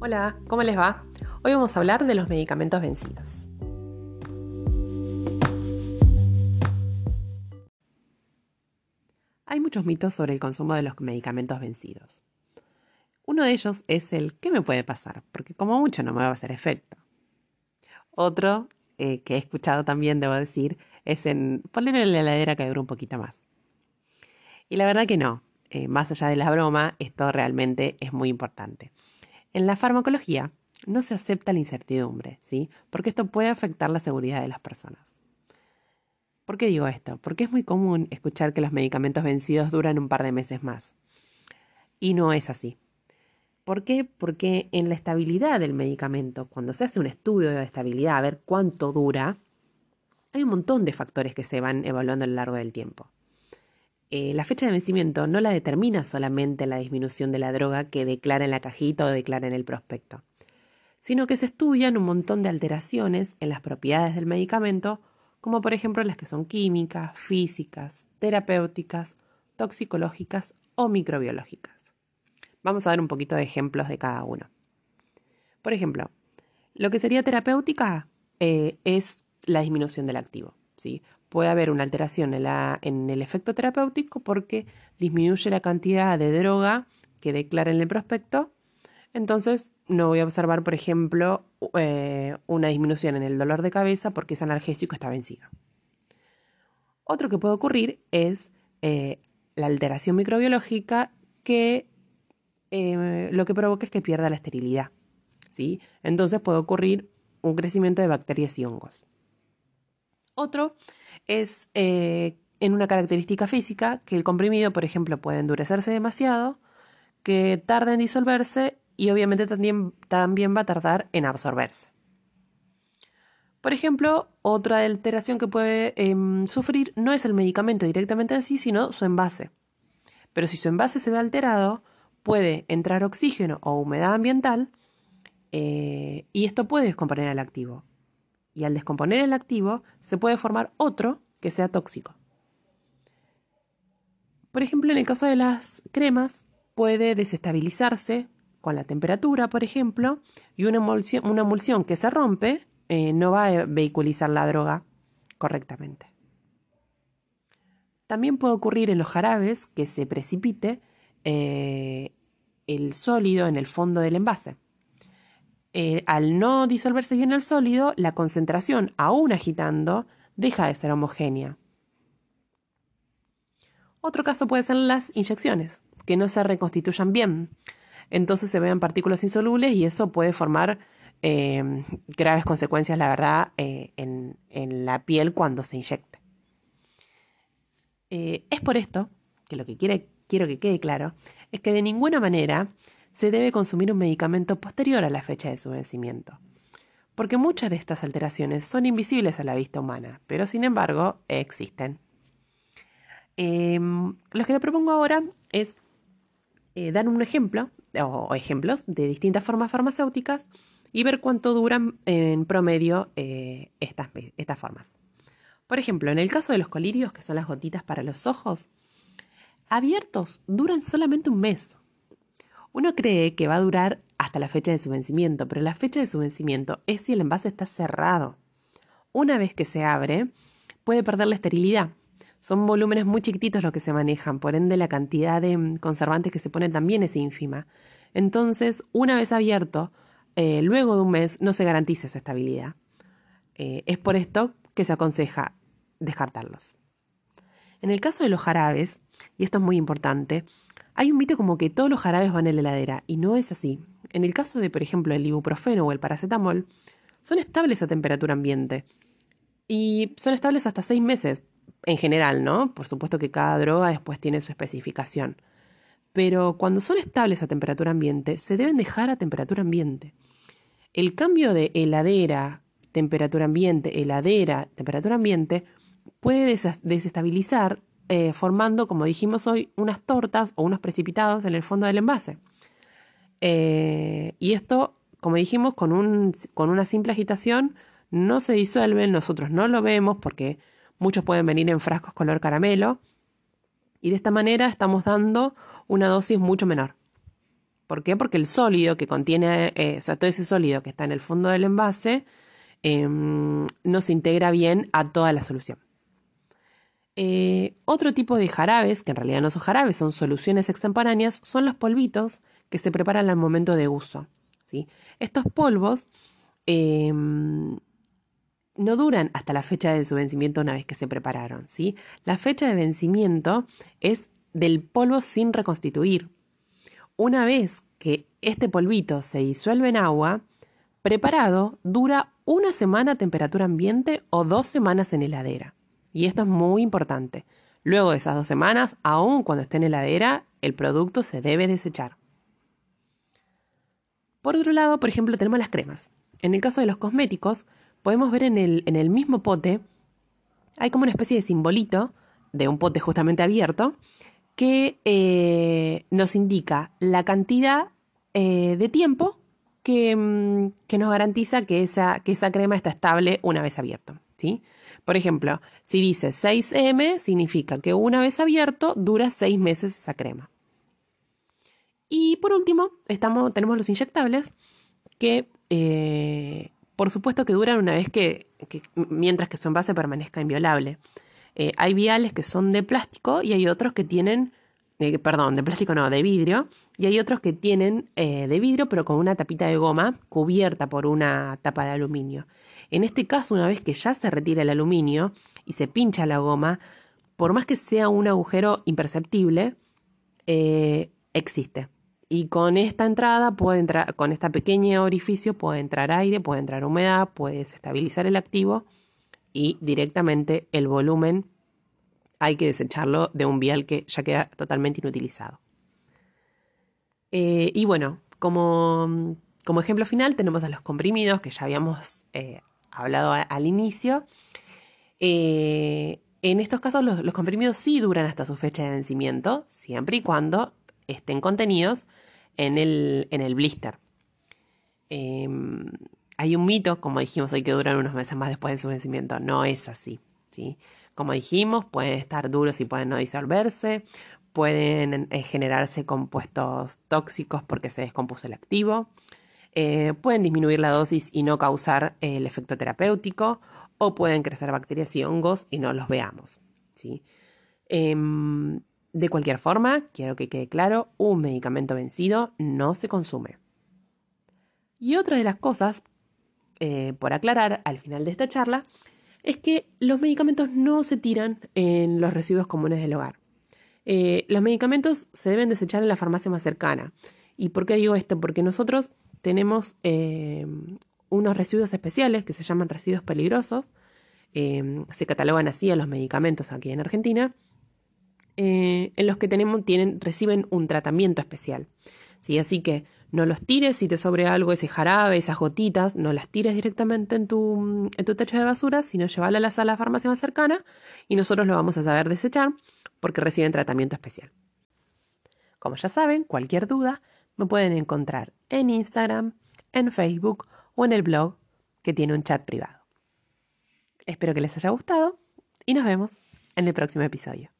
Hola, ¿cómo les va? Hoy vamos a hablar de los medicamentos vencidos. Hay muchos mitos sobre el consumo de los medicamentos vencidos. Uno de ellos es el ¿qué me puede pasar? Porque como mucho no me va a hacer efecto. Otro, eh, que he escuchado también, debo decir, es en ponerlo en la heladera que dure un poquito más. Y la verdad que no. Eh, más allá de la broma, esto realmente es muy importante. En la farmacología no se acepta la incertidumbre, ¿sí? Porque esto puede afectar la seguridad de las personas. ¿Por qué digo esto? Porque es muy común escuchar que los medicamentos vencidos duran un par de meses más. Y no es así. ¿Por qué? Porque en la estabilidad del medicamento, cuando se hace un estudio de estabilidad a ver cuánto dura, hay un montón de factores que se van evaluando a lo largo del tiempo. Eh, la fecha de vencimiento no la determina solamente la disminución de la droga que declara en la cajita o declara en el prospecto, sino que se estudian un montón de alteraciones en las propiedades del medicamento, como por ejemplo las que son químicas, físicas, terapéuticas, toxicológicas o microbiológicas. Vamos a dar un poquito de ejemplos de cada uno. Por ejemplo, lo que sería terapéutica eh, es la disminución del activo. ¿sí? Puede haber una alteración en, el efecto terapéutico porque disminuye la cantidad de droga que declara en el prospecto. Entonces, no voy a observar, por ejemplo, eh, una disminución en el dolor de cabeza porque ese analgésico está vencido. Otro que puede ocurrir es eh, la alteración microbiológica que eh, lo que provoca es que pierda la esterilidad. ¿sí? Entonces puede ocurrir un crecimiento de bacterias y hongos. Otro es eh, en una característica física que el comprimido, por ejemplo, puede endurecerse demasiado, que tarda en disolverse y obviamente también, también va a tardar en absorberse. Por ejemplo, otra alteración que puede em, sufrir no es el medicamento directamente así, sino su envase. Pero si su envase se ve alterado, puede entrar oxígeno o humedad ambiental eh, y esto puede descomponer el activo y al descomponer el activo se puede formar otro que sea tóxico. Por ejemplo, en el caso de las cremas, puede desestabilizarse con la temperatura, por ejemplo, y una emulsión, que se rompe eh, no va a vehiculizar la droga correctamente. También puede ocurrir en los jarabes que se precipite eh, el sólido en el fondo del envase. Eh, al no disolverse bien el sólido, la concentración, aún agitando, deja de ser homogénea. Otro caso puede ser las inyecciones, que no se reconstituyan bien. Entonces se vean partículas insolubles y eso puede formar eh, graves consecuencias, la verdad, eh, en, la piel cuando se inyecte. es por esto que lo que quiero que quede claro es que de ninguna manera se debe consumir un medicamento posterior a la fecha de su vencimiento. Porque muchas de estas alteraciones son invisibles a la vista humana, pero sin embargo existen. Em, lo que le propongo ahora es eh, dar un ejemplo o, ejemplos de distintas formas farmacéuticas y ver cuánto duran en promedio eh, estas, estas formas. Por ejemplo, en el caso de los colirios, que son las gotitas para los ojos, abiertos duran solamente un mes. Uno cree que va a durar hasta la fecha de su vencimiento, pero la fecha de su vencimiento es si el envase está cerrado. Una vez que se abre, puede perder la esterilidad. Son volúmenes muy chiquititos los que se manejan, por ende la cantidad de mm, conservantes que se ponen también es ínfima. Entonces, una vez abierto, eh, luego de un mes no se garantiza esa estabilidad. Eh, es por esto que se aconseja descartarlos. En el caso de los jarabes, y esto es muy importante, hay un mito como que todos los jarabes van en la heladera, y no es así. En el caso de, por ejemplo, el ibuprofeno o el paracetamol, son estables a temperatura ambiente. Y son estables hasta seis meses, en general, ¿no? Por supuesto que cada droga después tiene su especificación. Pero cuando son estables a temperatura ambiente, se deben dejar a temperatura ambiente. El cambio de heladera, temperatura ambiente, heladera, temperatura ambiente, puede desestabilizar eh, formando, como dijimos hoy, unas tortas o unos precipitados en el fondo del envase. Eh, y esto, como dijimos, con, un, con una simple agitación no se disuelven, nosotros no lo vemos porque muchos pueden venir en frascos color caramelo y de esta manera estamos dando una dosis mucho menor. ¿Por qué? Porque el sólido que contiene, eh, o sea, todo ese sólido que está en el fondo del envase, em, no se integra bien a toda la solución. Eh, otro tipo de jarabes, que en realidad no son jarabes, son soluciones extemporáneas, son los polvitos que se preparan al momento de uso. ¿sí? Estos polvos em, no duran hasta la fecha de su vencimiento una vez que se prepararon. ¿sí? La fecha de vencimiento es del polvo sin reconstituir. Una vez que este polvito se disuelve en agua, preparado dura una semana a temperatura ambiente o dos semanas en heladera. Y esto es muy importante. Luego de esas dos semanas, aun cuando esté en heladera, el producto se debe desechar. Por otro lado, por ejemplo, tenemos las cremas. En el caso de los cosméticos, podemos ver en el, en el mismo pote, hay como una especie de simbolito de un pote justamente abierto, que eh, nos indica la cantidad eh, de tiempo que, mm, que, nos garantiza que esa, que esa crema está estable una vez abierto. ¿sí? Por ejemplo, si dice 6M, significa que una vez abierto dura 6 meses esa crema. Y por último, tenemos los inyectables que, eh, por supuesto, que duran una vez que, mientras que su envase permanezca inviolable. Eh, hay viales que son de plástico y hay otros que tienen, eh, perdón, de plástico no, de vidrio, y hay otros que tienen de vidrio pero con una tapita de goma cubierta por una tapa de aluminio. En este caso, una vez que ya se retira el aluminio y se pincha la goma, por más que sea un agujero imperceptible, eh, existe. Y con esta entrada puede entrar, con este pequeño orificio puede entrar aire, puede entrar humedad, puede estabilizar el activo y directamente el volumen hay que desecharlo de un vial que ya queda totalmente inutilizado. Eh, y bueno, como, como, ejemplo final tenemos a los comprimidos que ya habíamos eh, hablado al inicio. Eh, en estos casos los, comprimidos sí duran hasta su fecha de vencimiento, siempre y cuando estén contenidos en el, en el blister. Em, hay un mito, como dijimos, hay que durar unos meses más después de su vencimiento. No es así. ¿sí? Como dijimos, pueden estar duros y pueden no disolverse, pueden eh, generarse compuestos tóxicos porque se descompuso el activo. Eh, pueden disminuir la dosis y no causar el efecto terapéutico, o pueden crecer bacterias y hongos y no los veamos. ¿sí? Em, de cualquier forma, quiero que quede claro, un medicamento vencido no se consume. Y otra de las cosas, eh, por aclarar al final de esta charla, es que los medicamentos no se tiran en los residuos comunes del hogar. Eh, los medicamentos se deben desechar en la farmacia más cercana. ¿Y por qué digo esto? Porque nosotros tenemos eh, unos residuos especiales que se llaman residuos peligrosos. Eh, se catalogan así a los medicamentos aquí en Argentina, eh, en los que tenemos, tienen, reciben un tratamiento especial. ¿sí? Así que no los tires si te sobre algo, ese jarabe, esas gotitas, no las tires directamente en tu, en tu techo de basura, sino llévala a la sala de farmacia más cercana y nosotros lo vamos a saber desechar porque reciben tratamiento especial. Como ya saben, cualquier duda, me pueden encontrar en Instagram, en Facebook o en el blog que tiene un chat privado. Espero que les haya gustado y nos vemos en el próximo episodio.